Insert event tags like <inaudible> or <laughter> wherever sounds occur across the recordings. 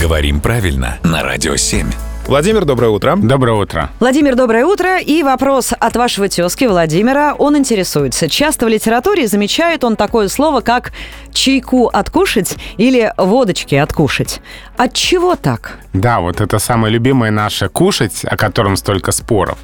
Говорим правильно на Радио 7. Владимир, доброе утро. Доброе утро. Владимир, доброе утро. И вопрос от вашего тезки Владимира. Он интересуется. Часто в литературе замечает он такое слово, как чайку откушать или водочки откушать. От чего так? Да, вот это самое любимое наше «кушать», о котором столько споров.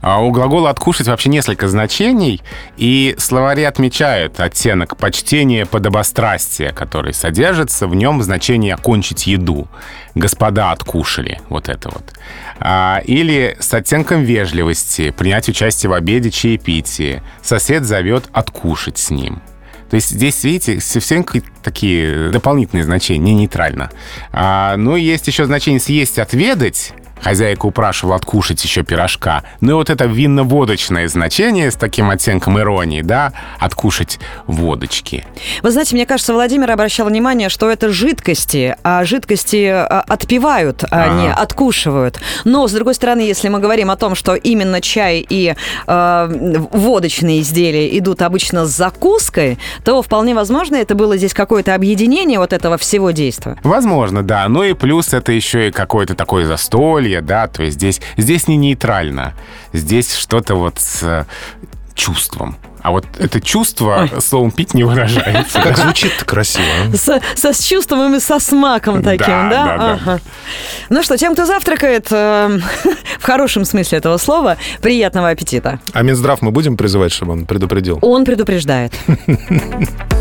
А У глагола «откушать» вообще несколько значений, и словари отмечают оттенок почтения подобострастия, который содержится в нем в значении «окончить еду». «Господа откушали», вот это вот. А, Или с оттенком вежливости, принять участие в обеде чаепитии. Сосед зовет откушать с ним. То есть здесь, видите, совсем такие дополнительные значения, не нейтрально. А, ну, есть еще значение «съесть, отведать», Хозяйка упрашивала откушать еще пирожка. Ну и вот это винно-водочное значение с таким оттенком иронии, да, откушать водочки. Вы знаете, мне кажется, Владимир обращал внимание, что это жидкости, а жидкости а, отпивают, а Ага. не откушивают. Но, с другой стороны, если мы говорим о том, что именно чай и э, водочные изделия идут обычно с закуской, то вполне возможно, это было здесь какое-то объединение вот этого всего действия. Возможно, да. Ну и плюс это еще и какое-то такое застолье, да, то есть здесь, здесь не нейтрально. Здесь что-то вот с э, чувством. А вот это чувство словом пить не выражается. Как звучит красиво. а? Со, со- с чувством и со смаком таким, да? Да, да, да. Ага. Ну что, тем, кто завтракает, э, <laughs> в хорошем смысле этого слова, приятного аппетита. А Минздрав мы будем призывать, чтобы он предупредил? Он предупреждает. <laughs>